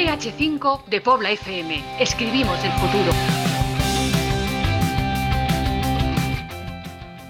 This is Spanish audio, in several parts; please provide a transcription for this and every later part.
DH5 de Pobla FM. Escribimos el futuro.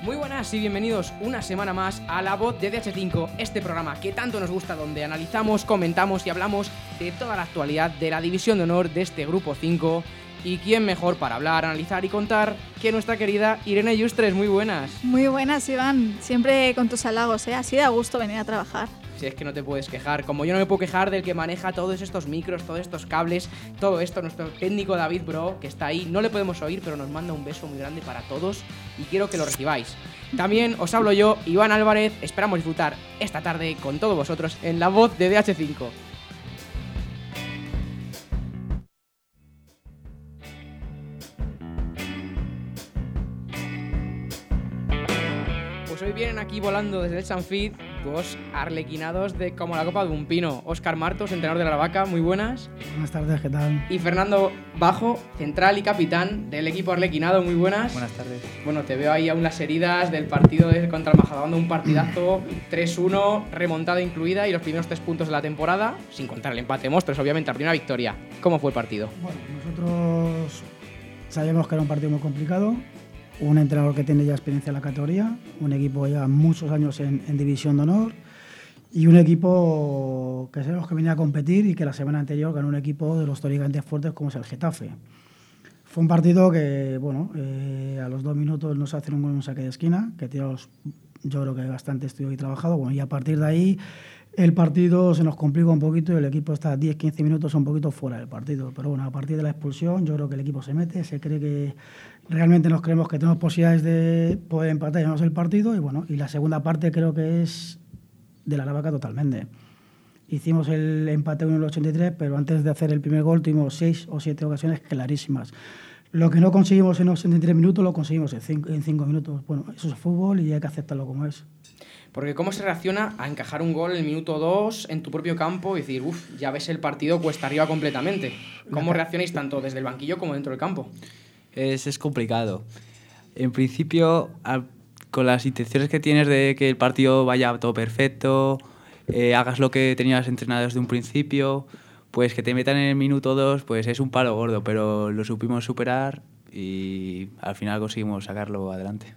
Muy buenas y bienvenidos una semana más a La Voz de DH5, este programa que tanto nos gusta, donde analizamos, comentamos y hablamos de toda la actualidad de la división de honor de este grupo 5. Y quién mejor para hablar, analizar y contar que nuestra querida Irene Yustres. Muy buenas. Muy buenas, Iván. Siempre con tus halagos, ¿eh? Así da gusto venir a trabajar. Si es que no te puedes quejar. Como yo no me puedo quejar del que maneja todos estos micros, todos estos cables, todo esto, nuestro técnico David Bro, que está ahí. No le podemos oír, pero nos manda un beso muy grande para todos y quiero que lo recibáis. También os hablo yo, Iván Álvarez. Esperamos disfrutar esta tarde con todos vosotros en la voz de DH5. Pues hoy vienen aquí volando desde el Sanfit dos arlequinados de como la copa de un pino. Óscar Martos, entrenador de la vaca, muy buenas. Buenas tardes, ¿qué tal? Y Fernando Bajo, central y capitán del equipo arlequinado, muy buenas. Buenas tardes. Bueno, te veo ahí aún las heridas del partido de contra el Majadahonda, un partidazo 3-1, remontada incluida y los primeros tres puntos de la temporada, sin contar el empate de monstruos, obviamente, la primera victoria. ¿Cómo fue el partido? Bueno, nosotros sabíamos que era un partido muy complicado, un entrenador que tiene ya experiencia en la categoría, un equipo ya muchos años en, en División de Honor y un equipo que sabemos que venía a competir y que la semana anterior ganó un equipo de los históricamente fuertes como es el Getafe. Fue un partido que, bueno, eh, a los dos minutos nos hacen un, un saque de esquina, que tiramos, yo creo que bastante estudio y trabajado, bueno, y a partir de ahí el partido se nos complica un poquito y el equipo está 10-15 minutos un poquito fuera del partido. Pero bueno, a partir de la expulsión yo creo que el equipo se mete, se cree que realmente nos creemos que tenemos posibilidades de poder empatar y ganarnos el partido y bueno, y la segunda parte creo que es de la Aravaca totalmente. Hicimos el empate 1 en el 83, pero antes de hacer el primer gol tuvimos seis o siete ocasiones clarísimas. Lo que no conseguimos en 83 minutos lo conseguimos en 5 en cinco minutos. Bueno, eso es fútbol y hay que aceptarlo como es. Porque ¿cómo se reacciona a encajar un gol en el minuto 2 en tu propio campo y decir, uff, ya ves el partido cuesta arriba completamente? ¿Cómo reaccionáis tanto desde el banquillo como dentro del campo? Es, es complicado. En principio, al- con las intenciones que tienes de que el partido vaya todo perfecto, eh, hagas lo que tenías entrenado desde un principio, pues que te metan en el minuto 2, pues es un palo gordo, pero lo supimos superar y al final conseguimos sacarlo adelante.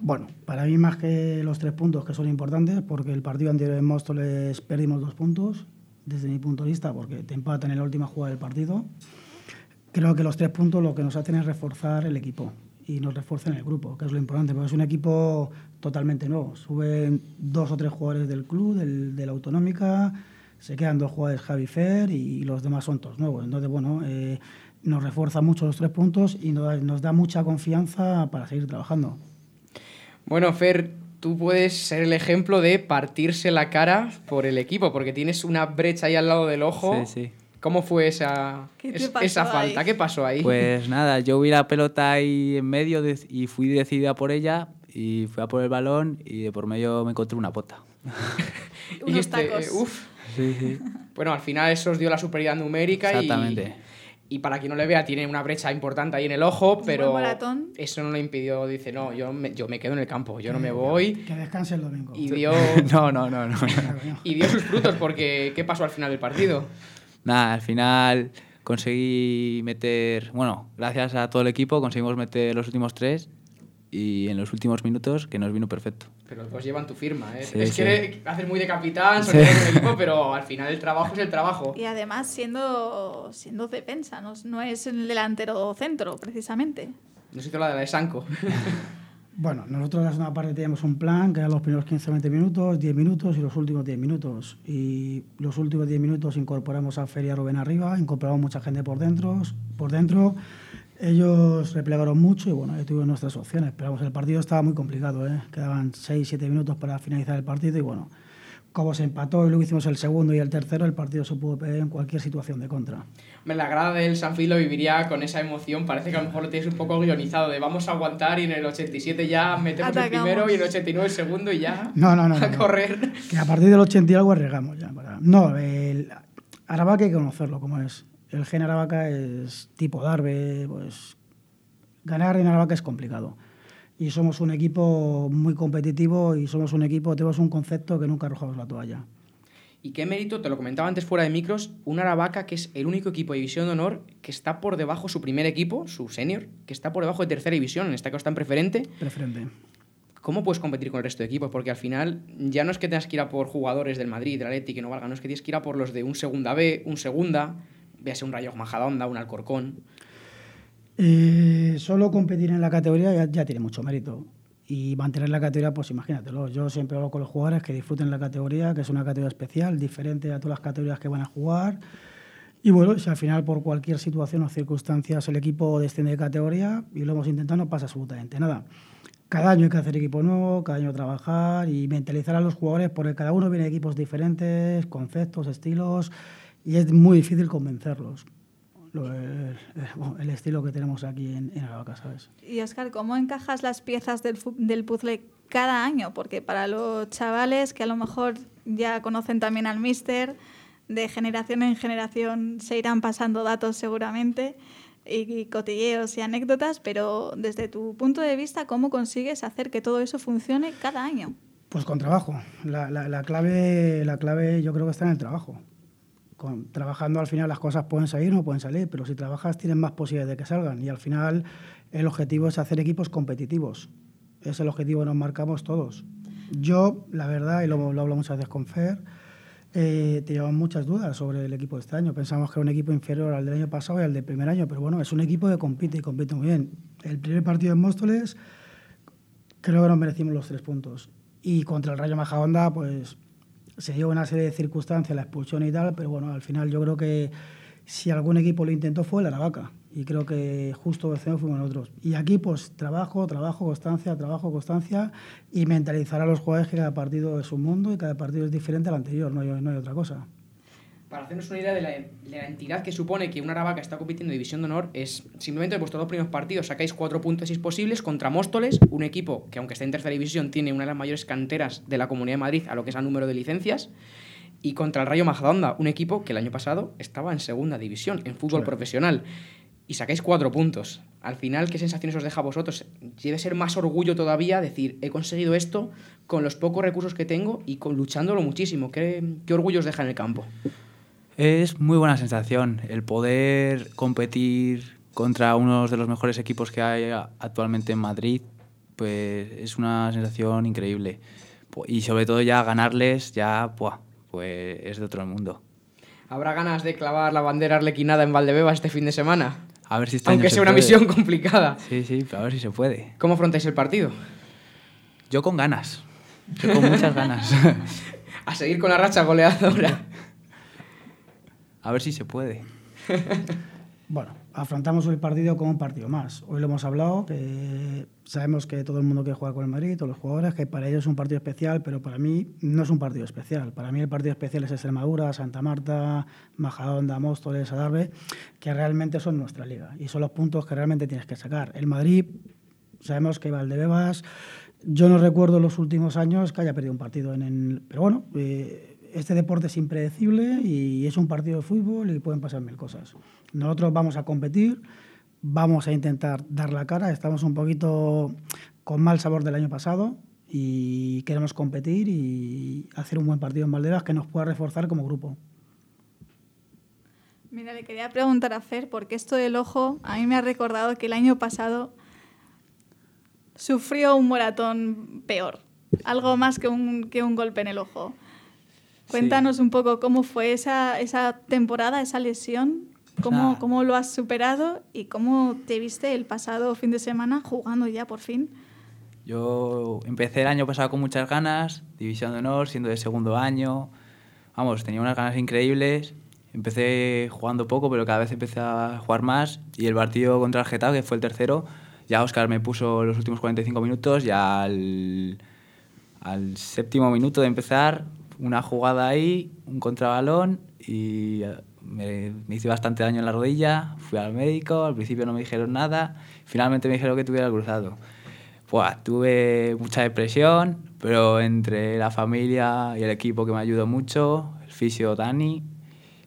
Bueno, para mí más que los tres puntos que son importantes, porque el partido anterior en Móstoles perdimos dos puntos, desde mi punto de vista, porque te empatan en la última jugada del partido. Creo que los tres puntos lo que nos hacen es reforzar el equipo y nos refuerzan el grupo, que es lo importante, porque es un equipo totalmente nuevo. Suben dos o tres jugadores del club, del, de la autonómica, se quedan dos jugadores Javi Fer y los demás son todos nuevos. Entonces, bueno, eh, nos refuerza mucho los tres puntos y nos, nos da mucha confianza para seguir trabajando. Bueno, Fer, tú puedes ser el ejemplo de partirse la cara por el equipo, porque tienes una brecha ahí al lado del ojo. Sí, sí. ¿Cómo fue esa, ¿Qué te es- esa ahí? falta? ¿Qué pasó ahí? Pues nada, yo vi la pelota ahí en medio de- y fui decidida por ella y fui a por el balón y de por medio me encontré una pota. Y Unos dijiste, tacos. "Uf". Sí, sí. Bueno, al final eso os dio la superioridad numérica y, Exactamente. y para quien no le vea tiene una brecha importante ahí en el ojo, pero eso no le impidió, dice, no, yo me, yo me quedo en el campo, yo no me voy Que descanse el domingo. y dio, No, no, no, no. y dio sus frutos porque ¿qué pasó al final del partido? Nada, al final conseguí meter, bueno, gracias a todo el equipo conseguimos meter los últimos tres y en los últimos minutos que nos vino perfecto. Pero los dos llevan tu firma, ¿eh? Sí, es sí. que haces muy de capitán, Sí. del equipo, pero al final el trabajo es el trabajo. Y además siendo, siendo defensa, no, no es el delantero centro, precisamente. No sé la de la de Sanco. Bueno, nosotros la segunda parte teníamos un plan que eran los primeros 15-20 minutos, 10 minutos y los últimos 10 minutos. Y los últimos 10 minutos incorporamos a Feria Rubén arriba, incorporamos mucha gente por dentro, por dentro. Ellos replegaron mucho y bueno, ahí tuvimos nuestras opciones. Pero vamos, el partido estaba muy complicado, ¿eh? quedaban 6-7 minutos para finalizar el partido y bueno, como se empató y luego hicimos el segundo y el tercero, el partido se pudo perder en cualquier situación de contra. Me la grada del Sanfil lo viviría con esa emoción. Parece que a lo mejor lo tienes un poco guionizado de vamos a aguantar y en el 87 ya metemos Atacamos. el primero y en el 89 el segundo y ya No, no, no. a no, no. correr. Que a partir del 80 y algo arriesgamos ya. para- No, el Aravaca hay que conocerlo como es. El gen Aravaca es tipo Darbe, pues ganar en Aravaca es complicado. Y somos un equipo muy competitivo y somos un equipo, tenemos un concepto que nunca arrojamos la toalla. Y qué mérito, te lo comentaba antes fuera de micros, un Aravaca que es el único equipo de división de honor que está por debajo, su primer equipo, su senior, que está por debajo de tercera división, en este caso está en preferente. Preferente. ¿Cómo puedes competir con el resto de equipos? Porque al final ya no es que tengas que ir a por jugadores del Madrid, del Atleti, que no valgan, no es que tienes que ir a por los de un segunda B, un segunda, véase un Rayo Majadahonda, un Alcorcón. Eh, solo competir en la categoría ya, tiene mucho mérito. Y mantener la categoría, pues imagínatelo. Yo siempre hablo con los jugadores que disfruten la categoría, que es una categoría especial, diferente a todas las categorías que van a jugar. Y bueno, si al final por cualquier situación o circunstancias el equipo desciende de categoría y lo hemos intentado, no pasa absolutamente nada. Cada año hay que hacer equipo nuevo, cada año trabajar y mentalizar a los jugadores porque cada uno viene de equipos diferentes, conceptos, estilos y es muy difícil convencerlos. Lo- el, el estilo que tenemos aquí en, en Aravaca, ¿sabes? Y Oscar, ¿cómo encajas las piezas del, del puzzle cada año? Porque para los chavales que a lo mejor ya conocen también al Mister, de generación en generación se irán pasando datos seguramente, y, y cotilleos y anécdotas, pero desde tu punto de vista, ¿cómo consigues hacer que todo eso funcione cada año? Pues con trabajo. La, la- la clave, la clave yo creo que está en el trabajo. Con, trabajando al final las cosas pueden salir o no pueden salir, pero si trabajas tienes más posibilidades de que salgan. Y al final el objetivo es hacer equipos competitivos. Es el objetivo que nos marcamos todos. Yo, la verdad, y lo, lo hablo muchas veces con Fer, eh, teníamos muchas dudas sobre el equipo de este año. Pensamos que era un equipo inferior al del año pasado y al del primer año, pero bueno, es un equipo que compite y compite muy bien. El primer partido en Móstoles creo que nos merecimos los tres puntos. Y contra el Rayo Majadahonda, pues se dio una serie de circunstancias, la expulsión y tal, pero bueno, al final yo creo que si algún equipo lo intentó fue el Aravaca. Y creo que justo vencemos fuimos nosotros. Y aquí, pues trabajo, trabajo, constancia, trabajo, constancia y mentalizar a los jugadores que cada partido es un mundo y cada partido es diferente al anterior, no hay, no hay otra cosa. Para hacernos una idea de la, de la entidad que supone que una Aravaca está compitiendo en División de Honor, es simplemente de vuestros dos primeros partidos sacáis cuatro puntos si es posibles contra Móstoles, un equipo que aunque esté en tercera división tiene una de las mayores canteras de la Comunidad de Madrid a lo que es el número de licencias, y contra el Rayo Majadahonda, un equipo que el año pasado estaba en segunda división, en fútbol Sí. profesional, y sacáis cuatro puntos. Al final, ¿qué sensaciones os deja a vosotros? Debe ser más orgullo todavía decir, he conseguido esto con los pocos recursos que tengo y con, luchándolo muchísimo. ¿Qué, qué orgullo os deja en el campo? Es muy buena sensación el poder competir contra uno de los mejores equipos que hay actualmente en Madrid. Pues es una sensación increíble. Y sobre todo ya ganarles, ya ¡buah! pues es de otro mundo. ¿Habrá ganas de clavar la bandera arlequinada en Valdebebas este fin de semana? A ver si este Aunque se sea una puede. misión complicada. Sí, sí, a ver si se puede. ¿Cómo afrontáis el partido? Yo con ganas. Yo con muchas ganas. A seguir con la racha goleadora. A ver si se puede. Bueno, afrontamos el partido como un partido más. Hoy lo hemos hablado, que sabemos que todo el mundo quiere jugar con el Madrid, todos los jugadores, que para ellos es un partido especial, pero para mí no es un partido especial. Para mí el partido especial es Extremadura, Santa Marta, Majadahonda, Móstoles, Adarve, que realmente son nuestra liga y son los puntos que realmente tienes que sacar. El Madrid, sabemos que Valdebebas, yo no recuerdo los últimos años que haya perdido un partido en el... Pero bueno, eh, este deporte es impredecible y es un partido de fútbol y pueden pasar mil cosas. Nosotros vamos a competir, vamos a intentar dar la cara, estamos un poquito con mal sabor del año pasado y queremos competir y hacer un buen partido en Valdebebas que nos pueda reforzar como grupo. Mira, le quería preguntar a Fer, porque esto del ojo a mí me ha recordado que el año pasado sufrió un moratón peor, algo más que un, que un golpe en el ojo. Cuéntanos un poco cómo fue esa, esa temporada, esa lesión, cómo, sea- cómo lo has superado y cómo te viste el pasado fin de semana jugando ya por fin. Yo empecé el año pasado con muchas ganas, División de Honor, siendo de segundo año. Vamos, tenía unas ganas increíbles. Empecé jugando poco, pero cada vez empecé a jugar más. Y el partido contra el Getafe, que fue el tercero, ya Oscar me puso los últimos 45 minutos. Ya al, al séptimo minuto de empezar, una jugada ahí, un contrabalón y eh, me, me hice bastante daño en la rodilla. Fui al médico, al principio no me dijeron nada. Finalmente me dijeron que tuviera el cruzado. Buah, tuve mucha depresión, pero entre la familia y el equipo que me ayudó mucho, el fisio Dani,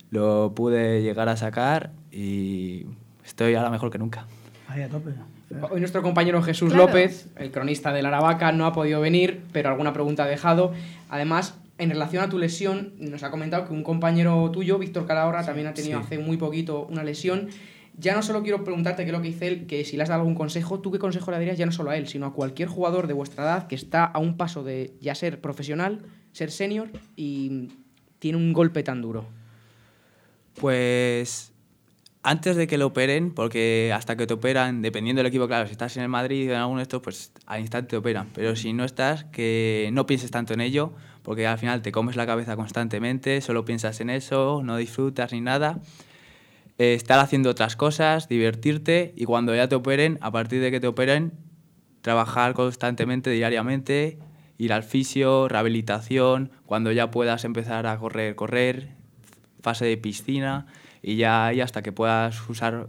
lo pude llegar a sacar y estoy ahora mejor que nunca. Ahí a tope. Hoy nuestro compañero Jesús Claro. López, el cronista de la Aravaca, no ha podido venir, pero alguna pregunta ha dejado. Además, en relación a tu lesión, nos ha comentado que un compañero tuyo, Víctor Calahorra, también ha tenido sí. hace muy poquito una lesión. Ya no solo quiero preguntarte qué es lo que dice él, que si le has dado algún consejo, ¿tú qué consejo le darías ya no solo a él, sino a cualquier jugador de vuestra edad que está a un paso de ya ser profesional, ser senior y tiene un golpe tan duro? Pues antes de que lo operen, porque hasta que te operan, dependiendo del equipo, claro, si estás en el Madrid o en alguno de estos, pues al instante te operan. Pero si no estás, que no pienses tanto en ello, porque al final te comes la cabeza constantemente, solo piensas en eso, no disfrutas ni nada. Eh, estar haciendo otras cosas, divertirte y cuando ya te operen, a partir de que te operen, trabajar constantemente, diariamente, ir al fisio, rehabilitación, cuando ya puedas empezar a correr, correr, fase de piscina y ya ahí hasta que puedas usar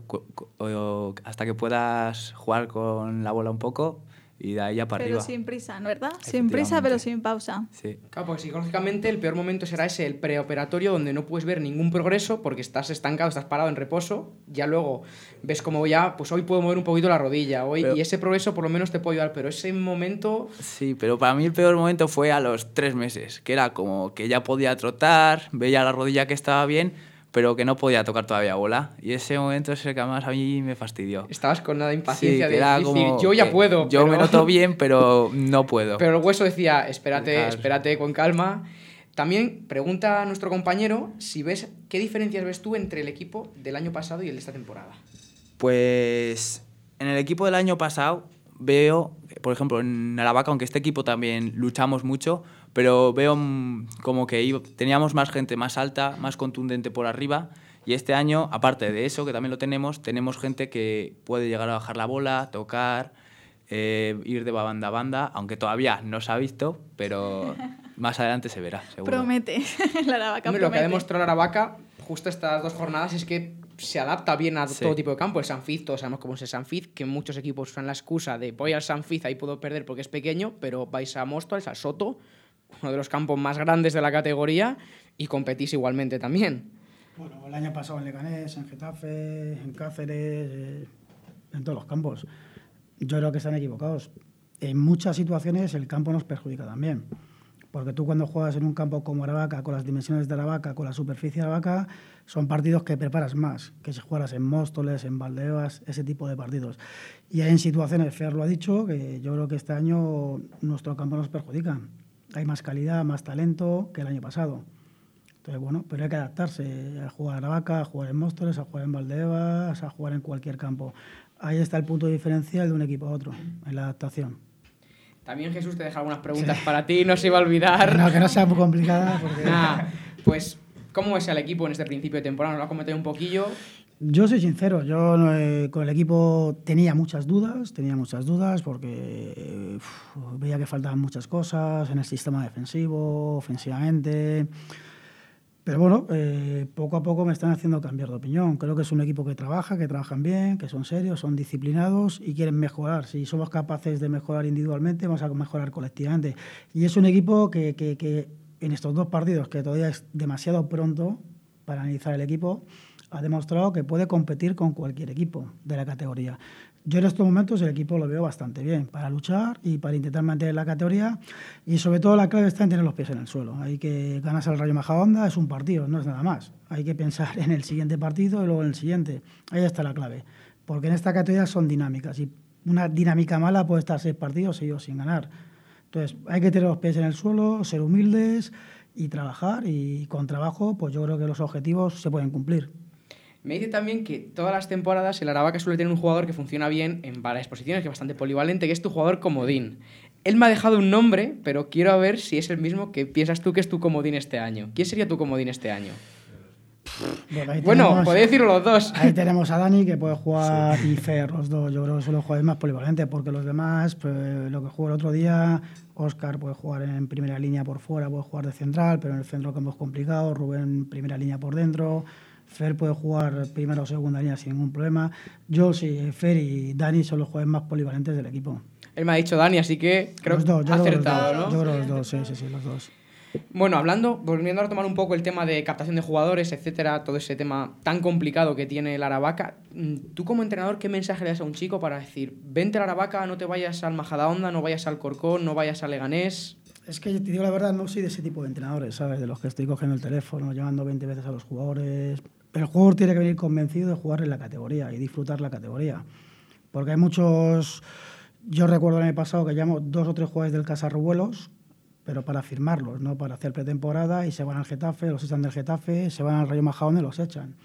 hasta que puedas jugar con la bola un poco y de ahí ya para Pero arriba. sin prisa, ¿no verdad? Sin prisa, pero sin pausa. Sí. Claro, porque psicológicamente el peor momento será ese, el preoperatorio, donde no puedes ver ningún progreso porque estás estancado, estás parado en reposo. Ya luego ves como ya, pues hoy puedo mover un poquito la rodilla, hoy, Pero- y ese progreso por lo menos te puede ayudar, pero ese momento Sí, pero para mí el peor momento fue a los tres meses, que era como que ya podía trotar, veía la rodilla que estaba bien, pero que no podía tocar todavía bola. Y ese momento es el que más a mí me fastidió. estabas con nada de impaciencia de era decir, como yo ya puedo. Yo pero- me noto bien, pero no puedo. Pero el hueso decía, espérate, Claro. espérate con calma. También pregunta a nuestro compañero si ves qué diferencias ves tú entre el equipo del año pasado y el de esta temporada. Pues en el equipo del año pasado veo, por ejemplo, en Aravaca, aunque este equipo también luchamos mucho, pero veo mm, como que teníamos más gente más alta, más contundente por arriba. Y este año, aparte de eso, que también lo tenemos, tenemos gente que puede llegar a bajar la bola, tocar, eh, ir de banda a banda, aunque todavía no se ha visto, pero más adelante se verá, seguro. Promete. la Aravaca Hombre, lo que ha promete. demostrado la Aravaca justo estas dos jornadas es que se adapta bien a Sí. todo tipo de campo. El Sanfiz, todos sabemos cómo es el Sanfiz, que muchos equipos usan la excusa de voy al Sanfiz, ahí puedo perder porque es pequeño, pero vais a Móstoles, al Soto, uno de los campos más grandes de la categoría, y competís igualmente también. Bueno, el año pasado en Leganés, en Getafe, en Cáceres, eh, en todos los campos. Yo creo que están equivocados. En muchas situaciones el campo nos perjudica también. Porque tú cuando juegas en un campo como Aravaca, con las dimensiones de Aravaca, con la superficie de Aravaca, son partidos que preparas más, que si jugaras en Móstoles, en Valdebebas, ese tipo de partidos. Y hay en situaciones, Fer lo ha dicho, que yo creo que este año nuestro campo nos perjudica. Hay más calidad, más talento que el año pasado. Entonces, bueno, pero hay que adaptarse a jugar a Aravaca, a jugar en Móstoles, a jugar en Valdebebas, a jugar en cualquier campo. Ahí está el punto diferencial de un equipo a otro, en la adaptación. También Jesús te deja algunas preguntas para ti, no se iba a olvidar. No, que no sea muy complicada, porque Nah, pues, ¿cómo es el equipo en este principio de temporada? Nos lo has comentado un poquillo. Yo soy sincero, yo eh, con el equipo tenía muchas dudas, tenía muchas dudas porque uf, veía que faltaban muchas cosas en el sistema defensivo, ofensivamente. Pero bueno, eh, poco a poco me están haciendo cambiar de opinión. Creo que es un equipo que trabaja, que trabajan bien, que son serios, son disciplinados y quieren mejorar. Si somos capaces de mejorar individualmente, vamos a mejorar colectivamente. Y es un equipo que, que- que en estos dos partidos, que todavía es demasiado pronto para analizar el equipo, ha demostrado que puede competir con cualquier equipo de la categoría. Yo en estos momentos el equipo lo veo bastante bien para luchar y para intentar mantener la categoría y sobre todo la clave está en tener los pies en el suelo. Hay que ganarse al Rayo Majadahonda, es un partido, no es nada más. Hay que pensar en el siguiente partido y luego en el siguiente. Ahí está la clave. Porque en esta categoría son dinámicas y una dinámica mala puede estar seis partidos seguidos sin ganar. Entonces hay que tener los pies en el suelo, ser humildes y trabajar y con trabajo pues yo creo que los objetivos se pueden cumplir. Me dice también que todas las temporadas el Aravaca suele tener un jugador que funciona bien en varias posiciones, que es bastante polivalente, que es tu jugador comodín. Él me ha dejado un nombre, pero quiero ver si es el mismo que piensas tú que es tu comodín este año. ¿Quién sería tu comodín este año? Bueno, ahí Bueno, tenemos- podéis decirlo los dos. Ahí tenemos a Dani que puede jugar y Fer, los dos. Yo creo que son los jugadores más polivalentes porque los demás, pues, lo que jugó el otro día, Oscar puede jugar en primera línea por fuera, puede jugar de central, pero en el centro es complicado. Rubén, primera línea por dentro. Fer puede jugar primera o segunda línea sin ningún problema. Yo sí, Fer y Dani son los jugadores más polivalentes del equipo. Él me ha dicho Dani, así que creo los que dos, yo ha creo que los acertado, dos. ¿no? Yo creo los dos, sí, sí, sí, los dos. Bueno, hablando, volviendo a retomar un poco el tema de captación de jugadores, etcétera, todo ese tema tan complicado que tiene el Aravaca, mm, tú como entrenador, ¿qué mensaje le das a un chico para decir, vente al Aravaca, no te vayas al Majadahonda, no vayas al Corcón, no vayas al Leganés? Es que te digo la verdad, no soy de ese tipo de entrenadores, ¿sabes? De los que estoy cogiendo el teléfono, llamando 20 veces a los jugadores. El jugador tiene que venir convencido de jugar en la categoría y disfrutar la categoría. Porque hay muchos. Yo recuerdo el año pasado que llamo dos o tres jugadores del Casarrubuelos, pero para firmarlos, no para hacer pretemporada, y se van al Getafe, los echan del Getafe, se van al Rayo Majadahonda y los echan.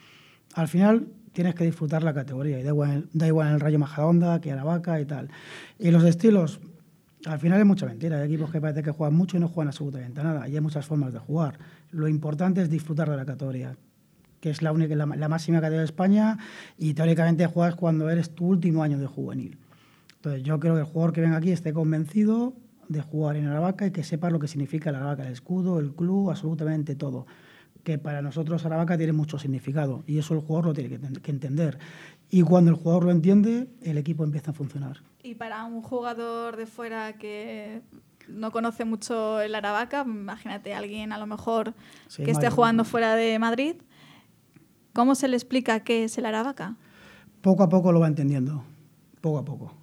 Al final tienes que disfrutar la categoría, y da igual, da el Rayo Majadahonda que Aravaca y tal. Y los estilos, al final es mucha mentira. Hay equipos que parece que juegan mucho y no juegan absolutamente nada. Y hay muchas formas de jugar. Lo importante es disfrutar de la categoría, que es la, única, la, la máxima categoría de España y teóricamente juegas cuando eres tu último año de juvenil. Entonces yo creo que el jugador que venga aquí esté convencido de jugar en Aravaca y que sepa lo que significa la Aravaca, el escudo, el club, absolutamente todo. Que para nosotros Aravaca tiene mucho significado y eso el jugador lo tiene que, que entender. Y cuando el jugador lo entiende, el equipo empieza a funcionar. Y para un jugador de fuera que no conoce mucho el Aravaca, imagínate alguien a lo mejor Sí, que esté Madrid. jugando fuera de Madrid, ¿cómo se le explica qué es el Aravaca? Poco a poco lo va entendiendo, poco a poco.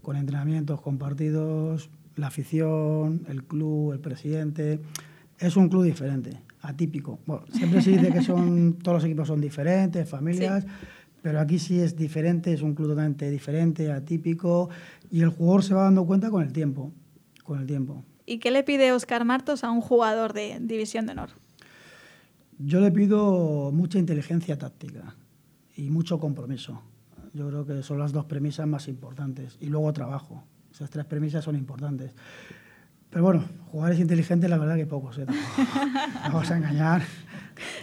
Con entrenamientos, con partidos, la afición, el club, el presidente. Es un club diferente, atípico. Bueno, siempre se dice que son, todos los equipos son diferentes, familias, pero aquí sí es diferente, es un club totalmente diferente, atípico, y el jugador se va dando cuenta con el tiempo, con el tiempo. ¿Y qué le pide Oscar Martos a un jugador de División de Honor? Yo le pido mucha inteligencia táctica y mucho compromiso. Yo creo que son las dos premisas más importantes. Y luego trabajo. Esas tres premisas son importantes. Pero bueno, jugadores inteligentes, la verdad que pocos. ¿eh? No Vamos a engañar.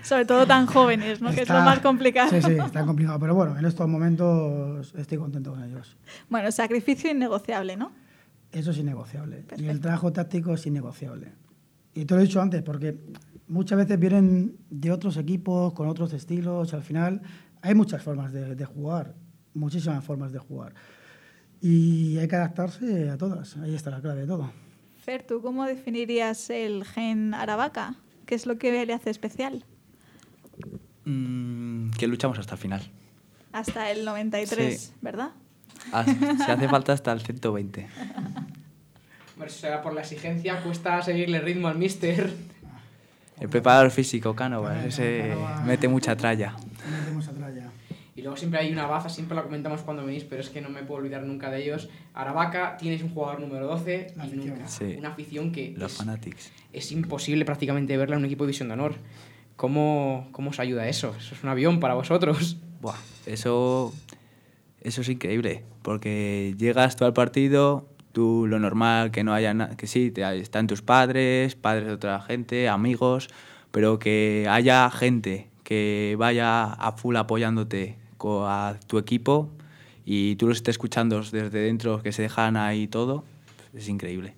Sobre todo tan jóvenes, ¿no? que es lo Está- más complicado. Sí, sí, está complicado. Pero bueno, en estos momentos estoy contento con ellos. Bueno, sacrificio innegociable, ¿no? Eso es innegociable. Y el Perfecto. trabajo táctico es innegociable. Y te lo he dicho antes, porque muchas veces vienen de otros equipos, con otros estilos, al final hay muchas formas de, de jugar, muchísimas formas de jugar. Y hay que adaptarse a todas, ahí está la clave de todo. Fer, ¿tú cómo definirías el gen Aravaca? ¿Qué es lo que le hace especial? Mm, que luchamos hasta el final. Hasta el 93, Sí. ¿verdad? Ah, Se hace falta hasta el 120. Hombre, será por la exigencia, cuesta seguirle ritmo al mister. El preparador físico, Cánovas, Claro, ese Cánovas. mete mucha tralla. Metemos atrás ya. Y luego siempre hay una baza, siempre la comentamos cuando venís, pero es que no me puedo olvidar nunca de ellos. Aravaca, tienes un jugador número 12 La y afición. nunca. Sí. Una afición que Los es, Fanatics. es imposible prácticamente verla en un equipo de división de honor. ¿Cómo, ¿Cómo os ayuda eso? Eso es un avión para vosotros. Buah, eso, eso es increíble, porque llegas tú al partido, tú lo normal que no haya na- que sí, te- están tus padres, padres de otra gente, amigos, pero que haya gente que vaya a full apoyándote a tu equipo y tú los estés escuchando desde dentro, que se dejan ahí todo, es increíble.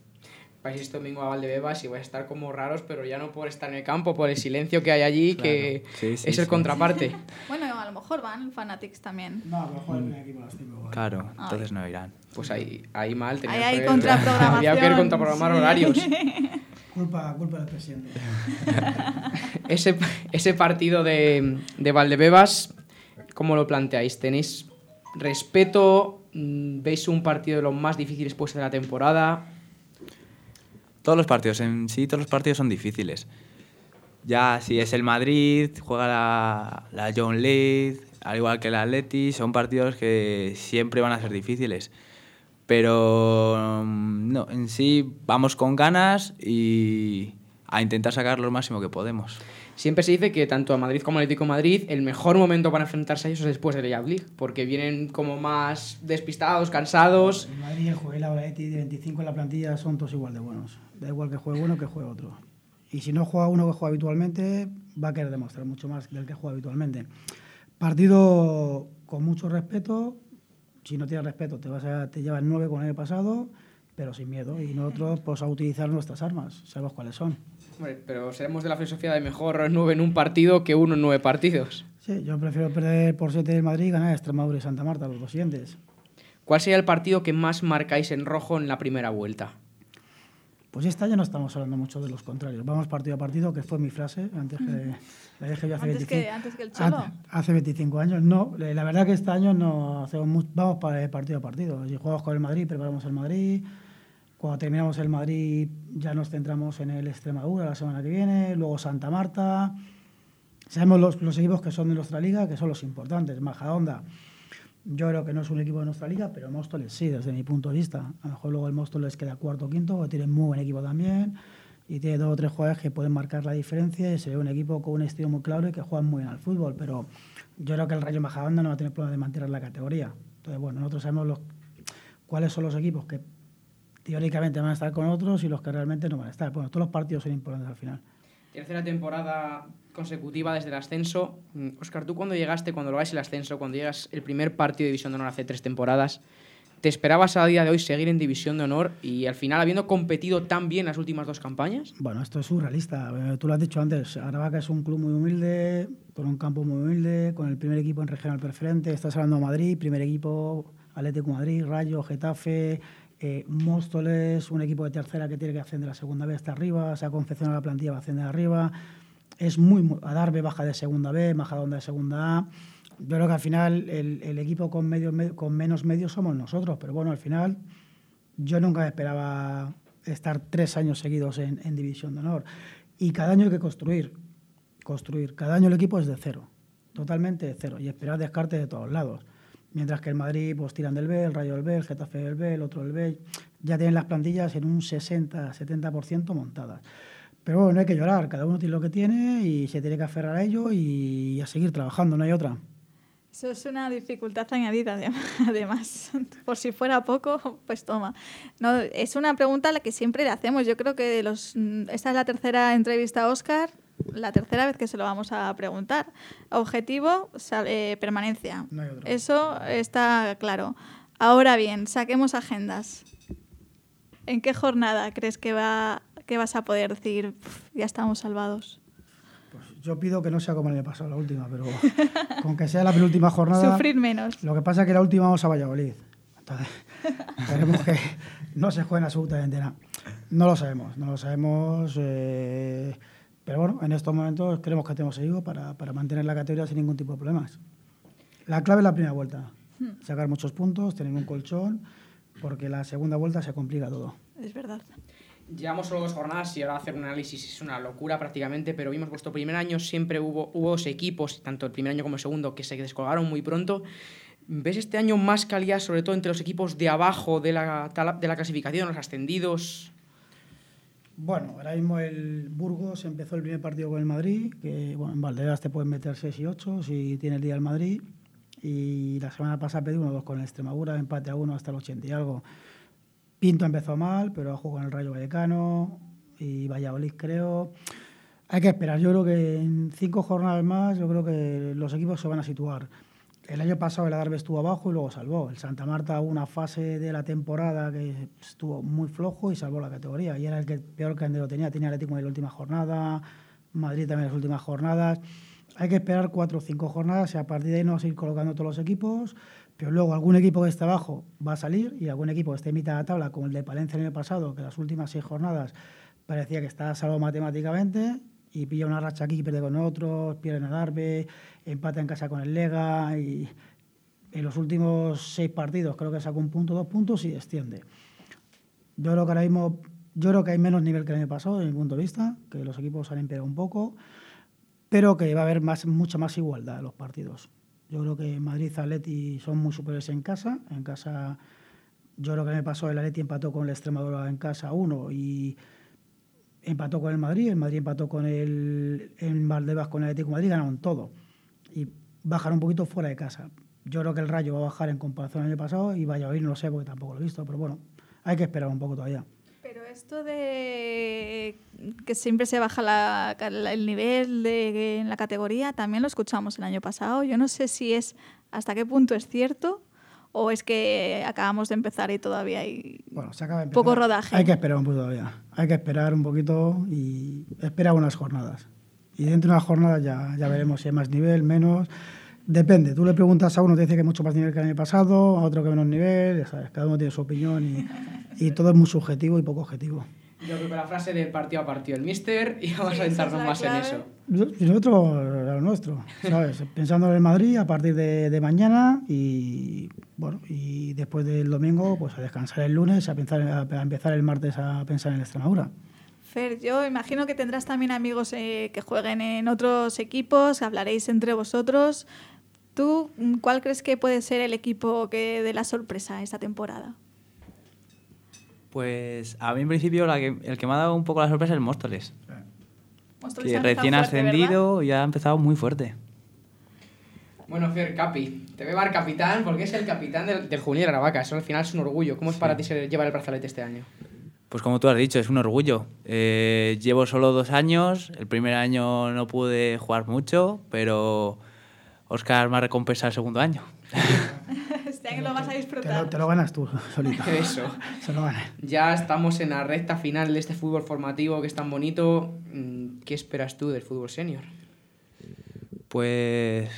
Vais este domingo a Valdebebas y vais a estar como raros, pero ya no por estar en el campo, por el silencio que hay allí, que Claro. Sí, sí, es el sí. contraparte. Bueno, a lo mejor van Fanatics también. No, pero juega el primer equipo a las cinco. Claro, entonces no irán. Pues ahí, ahí mal. Ahí hay que contraprogramación. Había que contraprogramar Sí. horarios. Culpa, culpa del presidente. Ese, ese partido de, de Valdebebas, ¿cómo lo planteáis? ¿Tenéis respeto? Mm, ¿Veis un partido de los más difíciles pues de la temporada? Todos los partidos, en sí, todos los partidos son difíciles. Ya si es el Madrid, juega la, la John Leeds, al igual que el Atleti, son partidos que siempre van a ser difíciles. Pero mm, no, en sí vamos con ganas y a intentar sacar lo máximo que podemos. Siempre se dice que tanto a Madrid como al Atlético de Madrid el mejor momento para enfrentarse a ellos es después del League League, porque vienen como más despistados, cansados. El Madrid, el Juvenil, la Atleti de 25 en la plantilla son todos igual de buenos. Da igual que juegue uno que juegue otro. Y si no juega uno que juega habitualmente, va a querer demostrar mucho más del que juega habitualmente. Partido con mucho respeto. Si no tienes respeto, te, vas a, te llevas nueve con el pasado, pero sin miedo. Y nosotros, pues, a utilizar nuestras armas. Sabemos cuáles son. Hombre, pero seremos de la filosofía de mejor nueve en un partido que uno en nueve partidos. Sí, yo prefiero perder por 7 del Madrid y ganar Extremadura y Santa Marta, los dos siguientes. ¿Cuál sería el partido que más marcáis en rojo en la primera vuelta? Pues este año no estamos hablando mucho de los contrarios. Vamos partido a partido, que fue mi frase, antes que la dije yo hace Antes 25 que, antes que el Cholo. Hace, hace 25 años, no. Eh, La verdad que este año no hacemos vamos para partido a partido. Si jugamos con el Madrid, preparamos el Madrid. Cuando terminamos el Madrid ya nos centramos en el Extremadura la semana que viene, luego Santa Marta. Sabemos los, los equipos que son de nuestra liga, que son los importantes. Majadonda, yo creo que no es un equipo de nuestra liga, pero Móstoles sí, desde mi punto de vista. A lo mejor luego el Móstoles queda cuarto o quinto, que tiene muy buen equipo también y tiene dos o tres jugadores que pueden marcar la diferencia y se ve un equipo con un estilo muy claro y que juegan muy bien al fútbol, pero yo creo que el Rayo Majadahonda no va a tener problema de mantener la categoría. Entonces, bueno, nosotros sabemos los, cuáles son los equipos que teóricamente van a estar con otros y los que realmente no van a estar. Bueno, todos los partidos son importantes al final. Tercera temporada consecutiva desde el ascenso. Oscar, mm, tú cuando llegaste, cuando lo el ascenso, cuando llegas el primer partido de División de Honor hace tres temporadas, ¿te esperabas a día de hoy seguir en División de Honor y al final habiendo competido tan bien las últimas dos campañas? Bueno, esto es surrealista. Eh, tú lo has dicho antes, Aravaca es un club muy humilde, con un campo muy humilde, con el primer equipo en regional preferente. Estás hablando de Madrid, primer equipo, Atlético Madrid, Rayo, Getafe, eh, Móstoles, un equipo de tercera que tiene que ascender la segunda vez hasta arriba, se ha confeccionado la plantilla para ascender arriba. Es muy, muy Adarve baja de segunda B, Majadonda de segunda A yo creo que al final el, equipo con, medio, con menos medios somos nosotros, pero bueno, al final yo nunca esperaba estar tres años seguidos en, División de Honor. Y cada año hay que construir, construir. Cada año el equipo es de cero, totalmente de cero, y esperar descarte de todos lados. Mientras que el Madrid pues tiran del B, el Rayo del B, el Getafe del B, el otro del B, ya tienen las plantillas en un 60-70% montadas. Pero bueno, no hay que llorar, cada uno tiene lo que tiene y se tiene que aferrar a ello y a seguir trabajando, no hay otra. Eso es una dificultad añadida, además. Por si fuera poco, pues toma. No, es una pregunta a la que siempre le hacemos. Yo creo que los, mm, esta es la tercera entrevista a Oscar, la tercera vez que se lo vamos a preguntar. Objetivo, eh, permanencia. Eso está claro. Ahora bien, saquemos agendas. ¿En qué jornada crees que, va, que vas a poder decir, ya estamos salvados? Yo pido que no sea como año pasado, la última, pero con que sea la penúltima jornada. Sufrir menos. Lo que pasa es que la última vamos a Valladolid. Entonces, esperemos que no se jueguen absolutamente nada. No lo sabemos, no lo sabemos. Eh, pero bueno, en estos momentos creemos que tenemos seguido para, para mantener la categoría sin ningún tipo de problemas. La clave es la primera vuelta. Hmm. Sacar muchos puntos, tener un colchón, porque la segunda vuelta se complica todo. Es verdad. Llevamos solo dos jornadas y ahora hacer un análisis es una locura prácticamente, pero vimos vuestro primer año, siempre hubo, hubo dos equipos, tanto el primer año como el segundo, que se descolgaron muy pronto. ¿Ves este año más calidad, sobre todo entre los equipos de abajo de la, de la clasificación, los ascendidos? Bueno, ahora mismo el Burgos empezó el primer partido con el Madrid, que bueno, en Valderas te pueden meter 6 y 8 si tiene el día el Madrid. Y la semana pasada pedí 1-2 con el Extremadura, empate a 1 hasta el 80 y algo. Pinto empezó mal, pero jugó con el Rayo Vallecano y Valladolid, creo. Hay que esperar. Yo creo que en cinco jornadas más, yo creo que los equipos se van a situar. El año pasado el Adarve estuvo abajo y luego salvó. El Santa Marta una fase de la temporada que estuvo muy flojo y salvó la categoría. Y era el que peor lo tenía. Tenía Atlético en la última jornada, Madrid también en las últimas jornadas. Hay que esperar cuatro o cinco jornadas y a partir de ahí nos ir colocando todos los equipos pero luego algún equipo que esté abajo va a salir y algún equipo que esté en mitad de la tabla, como el de Palencia el año pasado, que las últimas seis jornadas parecía que estaba salvo matemáticamente y pilla una racha aquí, pierde con otros, pierde en el Darbe, empata en casa con el Lega y en los últimos seis partidos creo que sacó un punto, dos puntos y desciende. Yo creo que ahora mismo, yo creo que hay menos nivel que el año pasado, desde mi punto de vista, que los equipos han empeorado un poco, pero que va a haber más, mucha más igualdad en los partidos. Yo creo que Madrid y Atleti son muy superiores en casa. En casa, yo creo que me pasó el Atleti empató con el Extremadura en casa uno y empató con el Madrid. El Madrid empató con el en Valdebas con el Atlético Madrid, ganaron todo. Y bajaron un poquito fuera de casa. Yo creo que el Rayo va a bajar en comparación al año pasado y vaya a oír, no lo sé porque tampoco lo he visto, pero bueno, hay que esperar un poco todavía. Pero esto de que siempre se baja el nivel de, en la categoría, también lo escuchamos el año pasado. Yo no sé si es hasta qué punto es cierto o es que acabamos de empezar y todavía hay poco rodaje. Hay que esperar un poco todavía. Hay que esperar un poquito y esperar unas jornadas. Y dentro de unas jornadas ya, ya veremos si hay más nivel, menos. Depende, tú le preguntas a uno, te dice que mucho más nivel que el año pasado, a otro que menos nivel, ya sabes, cada uno tiene su opinión y, y todo es muy subjetivo y poco objetivo. Yo creo que la frase del partido a partido el mister y vamos Sí, a centrarnos es más en eso. Y nosotros, lo nuestro, ¿sabes? Pensando en el Madrid a partir de, de mañana y bueno, y después del domingo, pues a descansar el lunes, a, pensar, a, a empezar el martes a pensar en Extremadura. Fer, yo imagino que tendrás también amigos eh, que jueguen en otros equipos, hablaréis entre vosotros. ¿Tú mm, cuál crees que puede ser el equipo que dé la sorpresa esta temporada? Pues a mí en principio la que- el que me ha dado un poco la sorpresa es el Móstoles. Móstoles Que recién fuerte, ¿verdad? ascendido y ha empezado muy fuerte. Bueno, Fer, Capi, te veo al capitán porque es el capitán del, del juvenil de Aravaca. Eso al final es un orgullo. ¿Cómo es para ti llevar el brazalete este año? Pues como tú has dicho, es un orgullo. Eh, llevo solo dos años, el primer año no pude jugar mucho, pero Oscar me ha recompensado el segundo año. Año lo vas a Te disfrutar. lo, te lo ganas tú solito. Eso. Se lo ganas. Ya estamos en la recta final de este fútbol formativo que es tan bonito. Mm, ¿Qué esperas tú del fútbol senior? Pues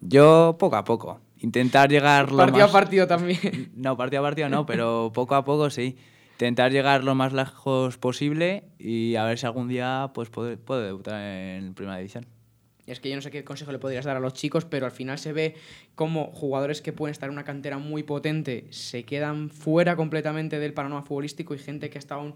yo poco a poco. Intentar llegar lo Partido más... a partido también. No, partido a partido no, pero poco a poco sí. Intentar llegar lo más lejos posible y a ver si algún día pues puedo, puedo debutar en Primera División. Es que yo no sé qué consejo le podrías dar a los chicos, pero al final se ve como jugadores que pueden estar en una cantera muy potente se quedan fuera completamente del panorama futbolístico y gente que ha estado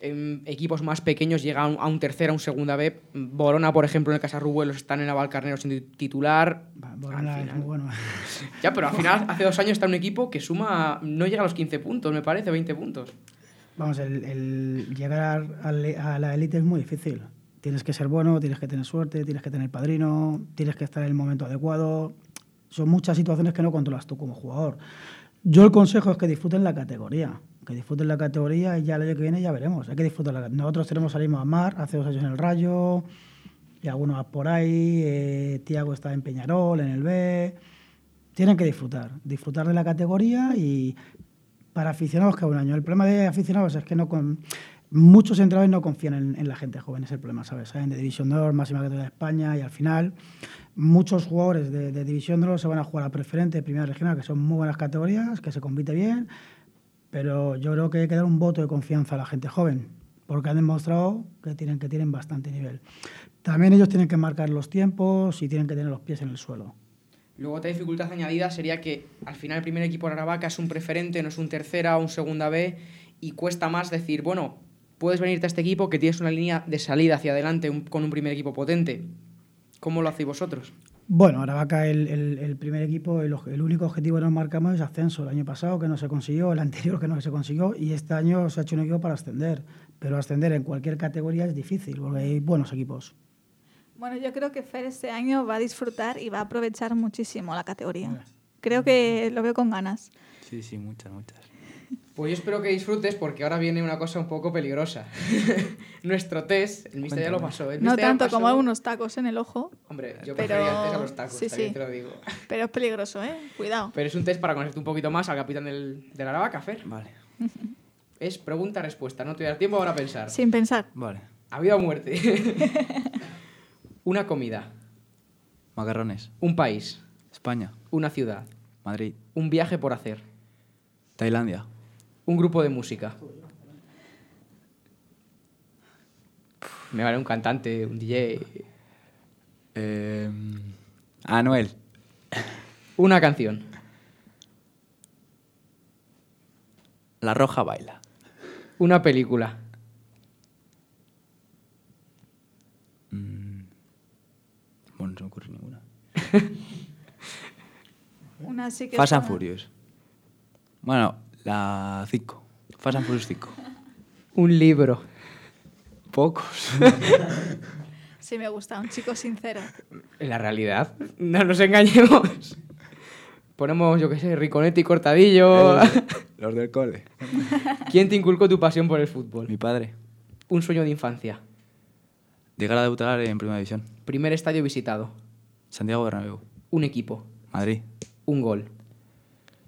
en- equipos más pequeños llega a un, a un tercera, a un segunda B. Borona, por ejemplo, en el Casarrubuelos están en Valcarnero sin titular. Al Borona es muy bueno. Ya, pero al final, hace dos años está un equipo que suma, no llega a los 15 puntos, me parece, 20 puntos. Vamos, el, el llegar a la élite es muy difícil. Tienes que ser bueno, tienes que tener suerte, tienes que tener padrino, tienes que estar en el momento adecuado. Son muchas situaciones que no controlas tú como jugador. Yo el consejo es que disfruten la categoría, que disfruten la categoría y ya el año que viene ya veremos. Hay que disfrutar. Nosotros tenemos mismo a Mar, hace dos años en el Rayo, y algunos por ahí. eh, Tiago está en Peñarol, en el B. Tienen que disfrutar, disfrutar de la categoría y para aficionados que un año. El problema de aficionados es que no con, muchos entrenadores no confían en, la gente joven, es el problema, ¿sabes? Saben de División de máxima categoría de España y al final muchos jugadores de, División de se van a jugar a preferente, primera regional, que son muy buenas categorías, que se compite bien, pero yo creo que hay que dar un voto de confianza a la gente joven, porque han demostrado que tienen, que tienen bastante nivel. También ellos tienen que marcar los tiempos y tienen que tener los pies en el suelo. Luego otra dificultad añadida sería que al final el primer equipo de Aravaca es un preferente, no es un tercera o un segunda B y cuesta más decir, bueno, puedes venirte a este equipo que tienes una línea de salida hacia adelante un- con un primer equipo potente. ¿Cómo lo hacéis vosotros? Bueno, Aravaca, el, el, el primer equipo, el, el único objetivo que nos marcamos es ascenso. El año pasado que no se consiguió, el anterior que no se consiguió y este año se ha hecho un equipo para ascender. Pero ascender en cualquier categoría es difícil porque hay buenos equipos. Bueno, yo creo que Fer este año va a disfrutar y va a aprovechar muchísimo la categoría. Creo que lo veo con ganas. Sí, sí, muchas, muchas. Pues yo espero que disfrutes porque ahora viene una cosa un poco peligrosa. Nuestro test, el mister ya lo pasó. El No tanto pasó- como unos tacos en el ojo, Hombre, yo Pero- preferiría el test a los tacos, sí, te lo digo. pero es peligroso, ¿eh? Cuidado. Pero es un test para conocerte un poquito más al capitán del, del Aravaca, Fer. Vale, Es pregunta-respuesta, no te voy a dar tiempo ahora a pensar. Sin pensar. vale. ¿Ha vida o muerte? una comida, Macarrones. un país, España. una ciudad, Madrid. un viaje por hacer, Tailandia. Un grupo de música. Me vale un cantante, un DJ, Eh, Anuel. una canción, La Roja baila. una película, Mm. Bueno, no se me ocurre ninguna. Una así que Fast and Furious. Bueno, la 5. Fast and Furious 5. un libro. Pocos. Sí, me gusta, un chico sincero. En la realidad, no nos engañemos. Ponemos, yo qué sé, Riconetti y Cortadillo. Los del cole. ¿Quién te inculcó tu pasión por el fútbol? Mi padre. Un sueño de infancia. Llegar a debutar en Primera División. Primer estadio visitado. Santiago Bernabéu. Un equipo. Madrid. Un gol.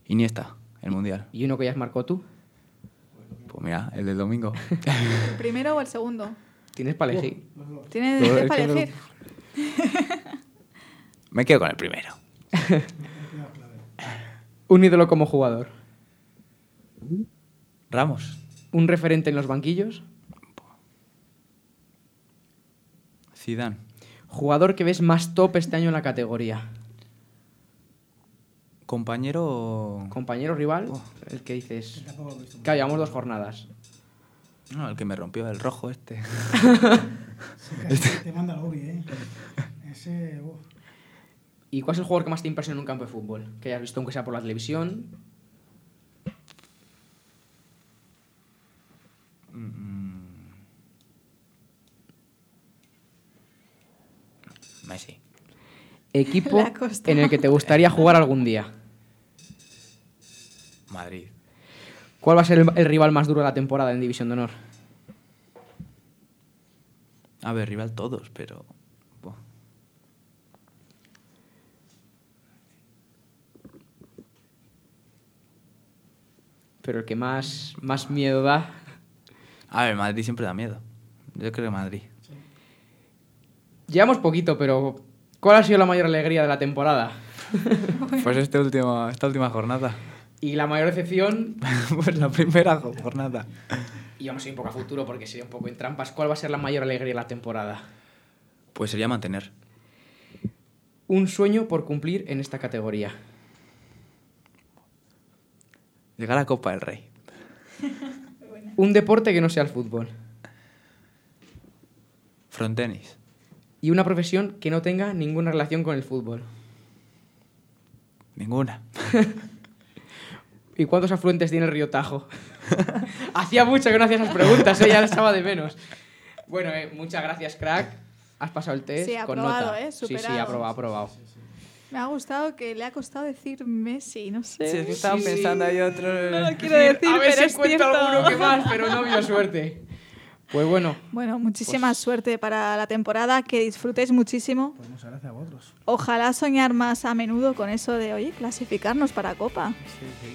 Iniesta. El Mundial. ¿Y uno que ya has marcado tú? Pues mira, el del domingo. ¿El primero o el segundo? Tienes para elegir. Tienes el para elegir. Me quedo con el primero. Un ídolo como jugador. Ramos. Un referente en los banquillos. Zidane. Jugador que ves más top este año en la categoría. Compañero. Compañero rival, Oh. el que dices. Claro, llevamos dos jornadas. No, el que me rompió el rojo este. Te manda la ubi, ¿eh? Ese. ¿Y cuál es el jugador que más te impresiona en un campo de fútbol? Que hayas visto aunque sea por la televisión. Messi. Equipo Le ha costado. en el que te gustaría jugar algún día. Madrid. ¿Cuál va a ser el, el rival más duro de la temporada en División de Honor? A ver, rival todos, pero. buah. Pero el que más, más miedo da. A ver, Madrid siempre da miedo. Yo creo que Madrid. Llevamos poquito, pero ¿cuál ha sido la mayor alegría de la temporada? Pues este último, esta última jornada. Y la mayor decepción, pues la primera jo- jornada. y vamos a ir un poco a futuro porque sería un poco en trampas, ¿cuál va a ser la mayor alegría de la temporada? Pues sería mantener. Un sueño por cumplir en esta categoría. Llegar a Copa del Rey. Un deporte que no sea el fútbol. Frontenis. Y una profesión que no tenga ninguna relación con el fútbol. Ninguna. ¿Y cuántos afluentes tiene el río Tajo? Hacía mucho que no hacía esas preguntas, ¿eh? ya las estaba de menos. Bueno, eh, muchas gracias, crack. Has pasado el test Sí, con aprobado, nota. ¿eh? Sí, sí, aprobado, aprobado. Me ha gustado que le ha costado decir Messi, no sé. Sí, es que estaba Sí, sí. pensando ahí otro. No lo quiero decir, a ver pero si es encuentro cierto. alguno que más, pero no vio suerte. Pues bueno, Bueno, muchísima Pues- suerte para la temporada, que disfrutéis muchísimo. Pues muchas gracias a vosotros. Ojalá soñar más a menudo con eso de, oye, clasificarnos para Copa.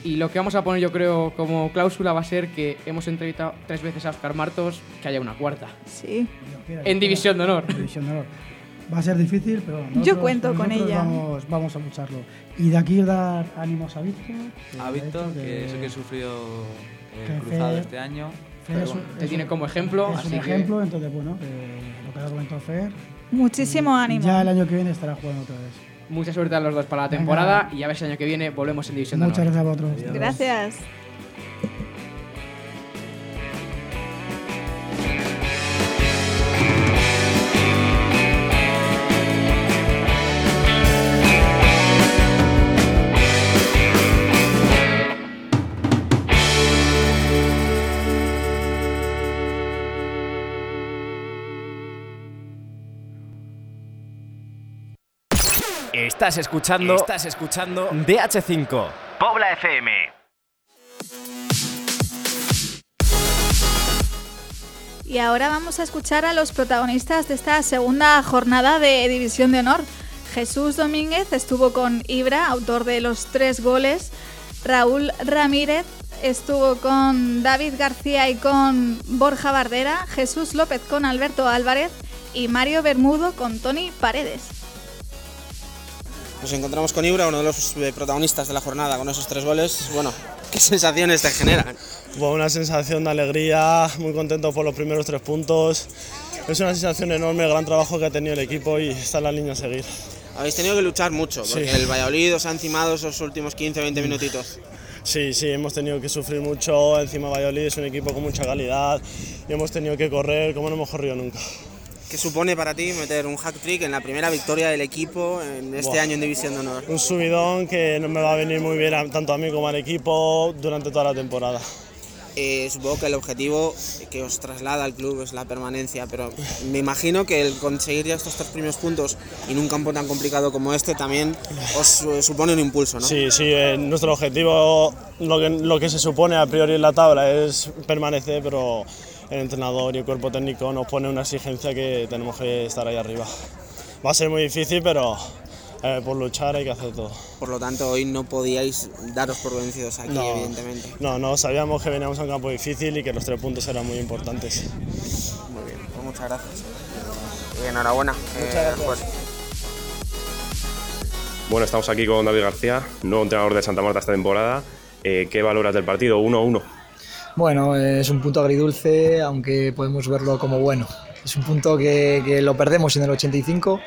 y lo que vamos a poner yo creo como cláusula va a ser que hemos entrevistado tres veces a Oscar Martos, que haya una cuarta. Sí. En División de. Honor. En División de Honor. Va a ser difícil, pero nosotros- Yo cuento con ella. Vamos, vamos a lucharlo. Y de aquí dar ánimos a Víctor. que A Víctor, dicho que es el que sufrió que el cruzado Fer- este año. Fer Pero es un- bueno, te es tiene un- como ejemplo, Es así un que- ejemplo, entonces, bueno, que lo que ha comentado Fer. Muchísimo ánimo. Ya el año que viene estará jugando otra vez. Mucha suerte a los dos para la Venga. temporada y a ver si el año que viene volvemos en División de Muchas gracias a vosotros. Gracias. Estás escuchando, estás escuchando DH5. Pobla FM. Y ahora vamos a escuchar a los protagonistas de esta segunda jornada de División de Honor. Jesús Domínguez estuvo con Ibra, autor de los tres goles. Raúl Ramírez estuvo con David García y con Borja Bardera. Jesús López con Alberto Álvarez. Y Mario Bermudo con Tony Paredes. Nos encontramos con Ibra, uno de los eh, protagonistas de la jornada, con esos tres goles. Bueno, ¿qué sensaciones te generan? Fue una sensación de alegría, muy contento por los primeros tres puntos. Es una sensación enorme el gran trabajo que ha tenido el equipo y está en la línea a seguir. Habéis tenido que luchar mucho, porque Sí. el Valladolid os ha encimado esos últimos 15-20 minutitos. Sí, sí, hemos tenido que sufrir mucho. Encima Valladolid es un equipo con mucha calidad y hemos tenido que correr como no hemos corrido nunca. ¿Qué supone para ti meter un hack trick en la primera victoria del equipo en este Buah. año en División de Honor? Un subidón que no me va a venir muy bien a- tanto a mí como al equipo durante toda la temporada. Eh, supongo que el objetivo que os traslada al club es la permanencia, pero me imagino que el conseguir ya estos tres primeros puntos en un campo tan complicado como este también os eh, supone un impulso, ¿no? Sí, sí, eh, nuestro objetivo, lo que, lo que se supone a priori en la tabla es permanecer, pero el entrenador y el cuerpo técnico nos pone una exigencia que tenemos que estar ahí arriba. Va a ser muy difícil, pero eh, por luchar hay que hacer todo. Por lo tanto, hoy no podíais daros por vencidos aquí, No. evidentemente. No, no, sabíamos que veníamos a un campo difícil y que los tres puntos eran muy importantes. Muy bien, pues muchas gracias. Y enhorabuena. Eh, pues, Bueno, estamos aquí con David García, nuevo entrenador de Santa Marta esta temporada. Eh, ¿Qué valoras del partido? 1-1. Bueno, es un punto agridulce, aunque podemos verlo como bueno. Es un punto que, que lo perdemos en el 85,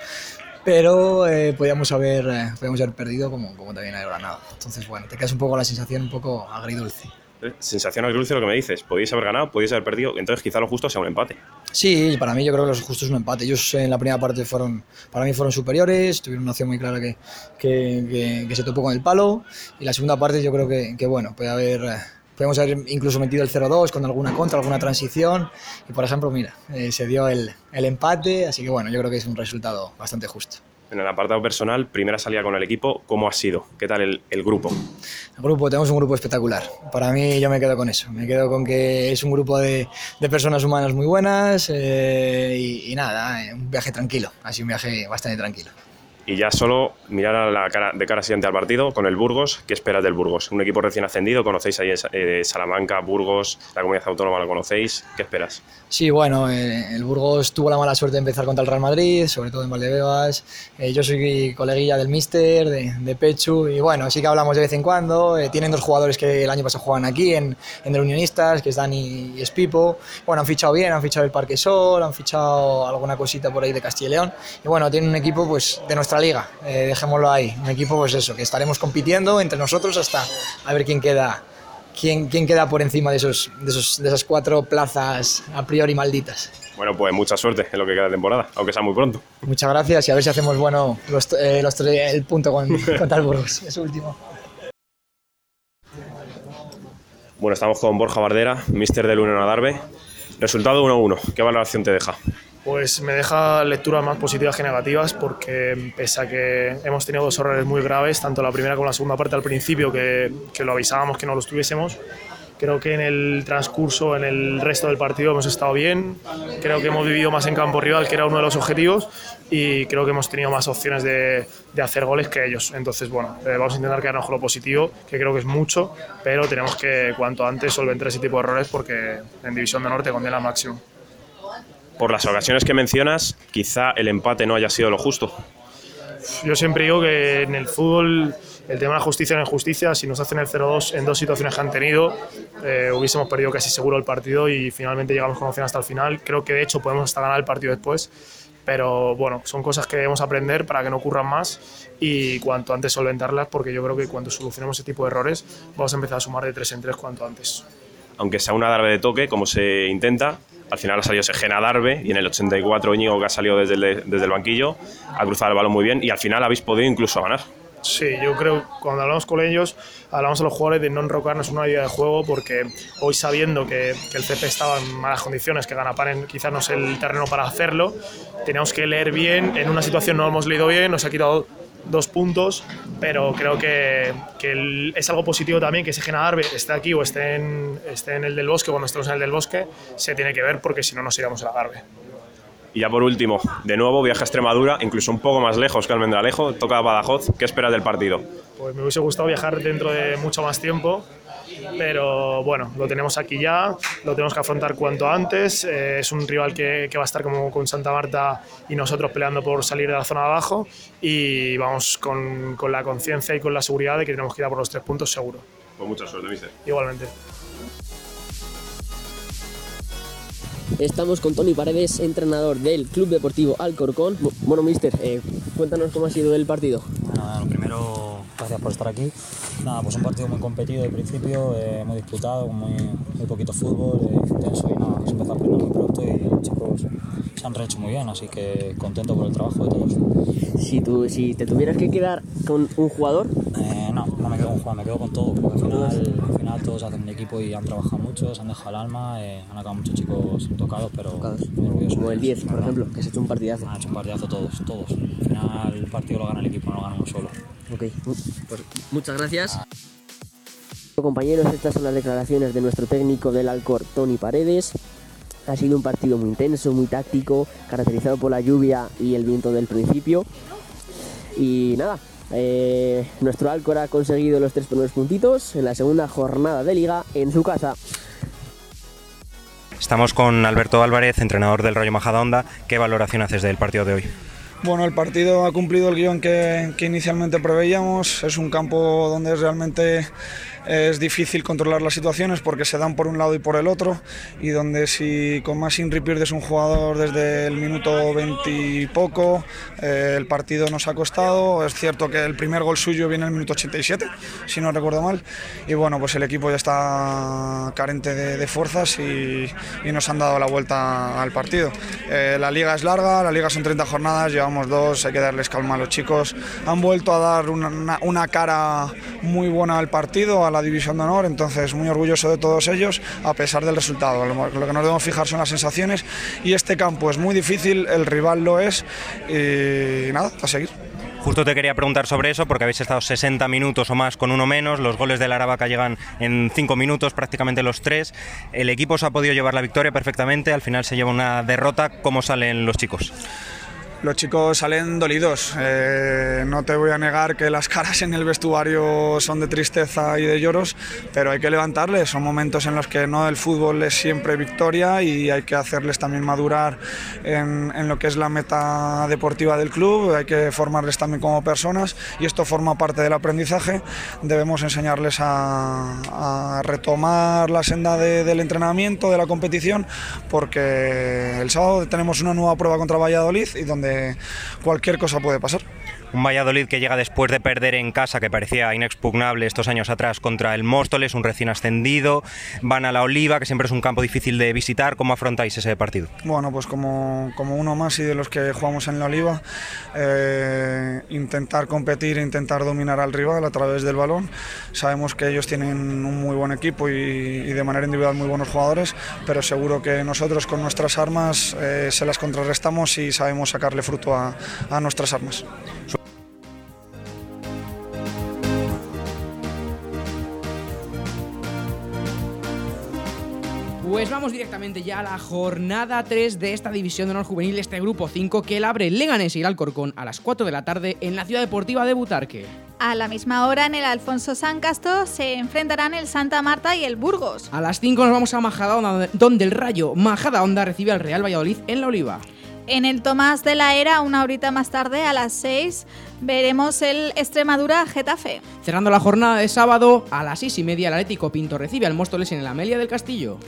pero eh, podíamos, haber, eh, podíamos haber perdido como, como también haber ganado. Entonces, bueno, te quedas un poco la sensación un poco agridulce. Eh, Sensación agridulce lo que me dices. Podéis haber ganado, podéis haber perdido. Entonces, quizá lo justo sea un empate. Sí, para mí yo creo que los justos es un empate. Ellos en la primera parte fueron, para mí fueron superiores, tuvieron una acción muy clara que, que, que- que se topó con el palo. Y la segunda parte yo creo que, que bueno, puede haber, eh, podemos haber incluso metido el 0-2 con alguna contra, alguna transición. Y por ejemplo, mira, eh, se dio el, el empate, así que bueno, yo creo que es un resultado bastante justo. En el apartado personal, primera salida con el equipo, ¿cómo ha sido? ¿Qué tal el, el grupo? El grupo, tenemos un grupo espectacular. Para mí yo me quedo con eso. Me quedo con que es un grupo de, de personas humanas muy buenas eh, y, y nada, eh, un viaje tranquilo. Ha sido un viaje bastante tranquilo. Y ya solo mirar a la cara, de cara siguiente al partido con el Burgos. ¿Qué esperas del Burgos? Un equipo recién ascendido, conocéis ahí eh, Salamanca, Burgos, la comunidad autónoma lo conocéis. ¿Qué esperas? Sí, bueno, eh, el Burgos tuvo la mala suerte de empezar contra el Real Madrid, sobre todo en Valdebebas. Eh, yo soy coleguilla del Mister, de, de Pechu, y bueno, sí que hablamos de vez en cuando. Eh, tienen dos jugadores que el año pasado jugaban aquí, en, en el Unionistas, que es Dani y Espipo. Bueno, han fichado bien, han fichado el Parque Sol, han fichado alguna cosita por ahí de Castilla y León. Y bueno, tienen un equipo pues de nuestra liga, eh, dejémoslo ahí. Un equipo, pues eso, que estaremos compitiendo entre nosotros hasta a ver quién queda ¿Quién, quién queda por encima de, esos, de, esos, de esas cuatro plazas a priori malditas? Bueno, pues mucha suerte en lo que queda de temporada, aunque sea muy pronto. Muchas gracias y a ver si hacemos bueno los, eh, los tres- el punto con, el Burgos. Es último. Bueno, estamos con Borja Bardera, mister del Unión Adarve. Resultado 1-1. ¿Qué valoración te deja? Pues me deja lecturas más positivas que negativas porque pese a que hemos tenido dos errores muy graves, tanto la primera como la segunda parte al principio, que, lo avisábamos que no los tuviésemos, creo que en el transcurso, en el resto del partido hemos estado bien, creo que hemos vivido más en campo rival, que era uno de los objetivos, y creo que hemos tenido más opciones de, hacer goles que ellos. Entonces, bueno, eh, vamos a intentar quedarnos con lo positivo, que creo que es mucho, pero tenemos que cuanto antes solventar ese tipo de errores porque en División de Norte condena máximo. Por las ocasiones que mencionas, quizá el empate no haya sido lo justo. Yo siempre digo que en el fútbol el tema de la justicia es justicia. Si nos hacen el 0-2 en dos situaciones que han tenido, eh, hubiésemos perdido casi seguro el partido y finalmente llegamos con opción hasta el final. Creo que de hecho podemos hasta ganar el partido después. Pero bueno, son cosas que debemos aprender para que no ocurran más y cuanto antes solventarlas, porque yo creo que cuando solucionemos ese tipo de errores vamos a empezar a sumar de tres en tres cuanto antes. Aunque sea una darbe de toque, como se intenta, al final ha salido Segena Darbe y en el 84 Íñigo, que ha salido desde el, desde el banquillo, ha cruzado el balón muy bien y al final habéis podido incluso ganar. Sí, yo creo cuando hablamos con ellos, hablamos a los jugadores de no enrocarnos en una idea de juego porque hoy sabiendo que, que el CP estaba en malas condiciones, que Ganapan quizás no es el terreno para hacerlo, teníamos que leer bien, en una situación no hemos leído bien, nos ha quitado dos puntos, pero creo que, que el- es algo positivo también que ese Genadarbe esté aquí o esté en, esté en el del bosque, cuando estemos en el del bosque, se tiene que ver porque si no nos iríamos a la Darbe. Y ya por último, de nuevo viaja a Extremadura, incluso un poco más lejos que Almendralejo, toca Badajoz. ¿Qué esperas del partido? Pues me hubiese gustado viajar dentro de mucho más tiempo, pero bueno, lo tenemos aquí ya, lo tenemos que afrontar cuanto antes. eh, es un rival que, que va a estar como con Santa Marta y nosotros peleando por salir de la zona de abajo y vamos con, con la conciencia y con la seguridad de que tenemos que ir a por los tres puntos seguro. Pues mucha suerte, mister. Igualmente. Estamos con Tony Paredes, entrenador del Club Deportivo Alcorcón. Bu- Bueno, mister, eh, cuéntanos cómo ha sido el partido. Lo primero, gracias por estar aquí. Nada, pues un partido muy competido de principio, eh, muy disputado, con muy, muy poquito fútbol, eh, intenso y nada, se empezó a aprender muy pronto y los chicos se han rehecho muy bien, así que contento por el trabajo de todos. Si, tú, si te tuvieras que quedar con un jugador, Eh, no, no me quedo con Juan, me quedo con todo, porque al final, al final todos hacen un equipo y han trabajado mucho, se han dejado el alma, eh, han acabado muchos chicos tocados, pero orgulloso. como el 10, por ejemplo, que has hecho un partidazo. Han hecho un partidazo todos, todos. Al final el partido lo gana el equipo, no lo gana uno solo. Ok, pues muchas gracias. Compañeros, estas son las declaraciones de nuestro técnico del Alcor, Tony Paredes. Ha sido un partido muy intenso, muy táctico, caracterizado por la lluvia y el viento del principio. Y nada, eh, nuestro Alcor ha conseguido los tres primeros puntitos en la segunda jornada de liga en su casa. Estamos con Alberto Álvarez, entrenador del Rayo Majadahonda. ¿Qué valoración haces del partido de hoy? Bueno, el partido ha cumplido el guion que, que inicialmente preveíamos. Es un campo donde realmente es difícil controlar las situaciones porque se dan por un lado y por el otro y donde si con más Inri pierdes un jugador desde el minuto 20 y poco, eh, el partido nos ha costado. Es cierto que el primer gol suyo viene en el minuto 87, si no recuerdo mal, y bueno, pues el equipo ya está carente de, fuerzas y, nos han dado la vuelta al partido. Eh, la liga es larga, la liga son 30 jornadas, llevamos dos, hay que darles calma a los chicos. Han vuelto a dar una, una cara muy buena al partido, a la división de honor, entonces muy orgulloso de todos ellos, a pesar del resultado. Lo, que nos debemos fijar son las sensaciones y este campo es muy difícil, el rival lo es y nada, a seguir. Justo te quería preguntar sobre eso porque habéis estado 60 minutos o más con uno menos, los goles de la Aravaca llegan en 5 minutos, prácticamente los tres. El equipo se ha podido llevar la victoria perfectamente, al final se lleva una derrota. ¿Cómo salen los chicos? Los chicos salen dolidos. Eh, no te voy a negar que las caras en el vestuario son de tristeza y de lloros, pero hay que levantarles. Son momentos en los que no el fútbol es siempre victoria y hay que hacerles también madurar en, lo que es la meta deportiva del club. Hay que formarles también como personas y esto forma parte del aprendizaje. Debemos enseñarles a, a retomar la senda del entrenamiento, de la competición, porque el sábado tenemos una nueva prueba contra Valladolid y donde cualquier cosa puede pasar. Un Valladolid que llega después de perder en casa, que parecía inexpugnable estos años atrás, contra el Móstoles, un recién ascendido. Van a la Oliva, que siempre es un campo difícil de visitar. ¿Cómo afrontáis ese partido? Bueno, pues como, como uno más y de los que jugamos en la Oliva, eh, intentar competir intentar dominar al rival a través del balón. Sabemos que ellos tienen un muy buen equipo y, de manera individual muy buenos jugadores, pero seguro que nosotros con nuestras armas eh, se las contrarrestamos y sabemos sacarle fruto a, a nuestras armas. Pues vamos directamente ya a la jornada 3 de esta división de honor juvenil, este grupo 5 que el abre Leganés y el Alcorcón a las 4 de la tarde en la ciudad deportiva de Butarque. A la misma hora en el Alfonso San Castro se enfrentarán el Santa Marta y el Burgos. A las 5 nos vamos a Majadahonda, donde el Rayo Majadahonda recibe al Real Valladolid en la Oliva. En el Tomás de la Era, una horita más tarde, a las 6, veremos el Extremadura Getafe. Cerrando la jornada de sábado, a las 6 y media, el Atlético Pinto recibe al Móstoles en el Amelia del Castillo.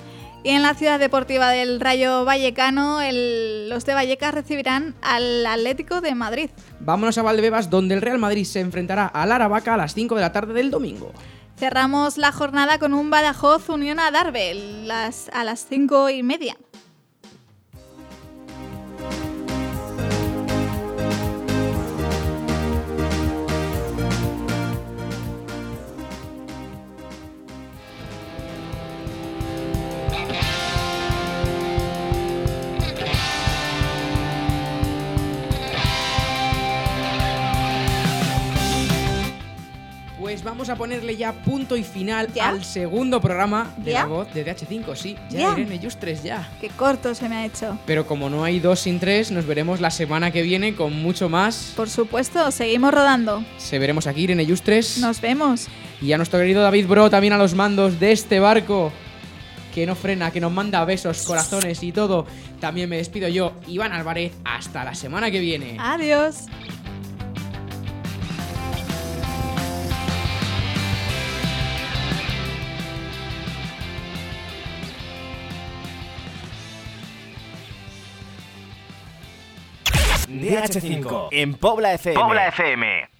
Y en la ciudad deportiva del Rayo Vallecano, los de Vallecas recibirán al Atlético de Madrid. Vámonos a Valdebebas, donde el Real Madrid se enfrentará al Aravaca a las 5 de la tarde del domingo. Cerramos la jornada con un Badajoz Unión a Darbe a las 5 y media. Pues vamos a ponerle ya punto y final al segundo programa de la voz de DH5. Sí, ya, Irene Justres, ya. Qué corto se me ha hecho. Pero como no hay dos sin tres, nos veremos la semana que viene con mucho más. Por supuesto, seguimos rodando. Se veremos aquí, Irene Justres. Nos vemos. Y a nuestro querido David Bro también a los mandos de este barco que no frena, que nos manda besos, corazones y todo. También me despido yo, Iván Álvarez. Hasta la semana que viene. Adiós. DH5 en Pobla FM. Pobla FM.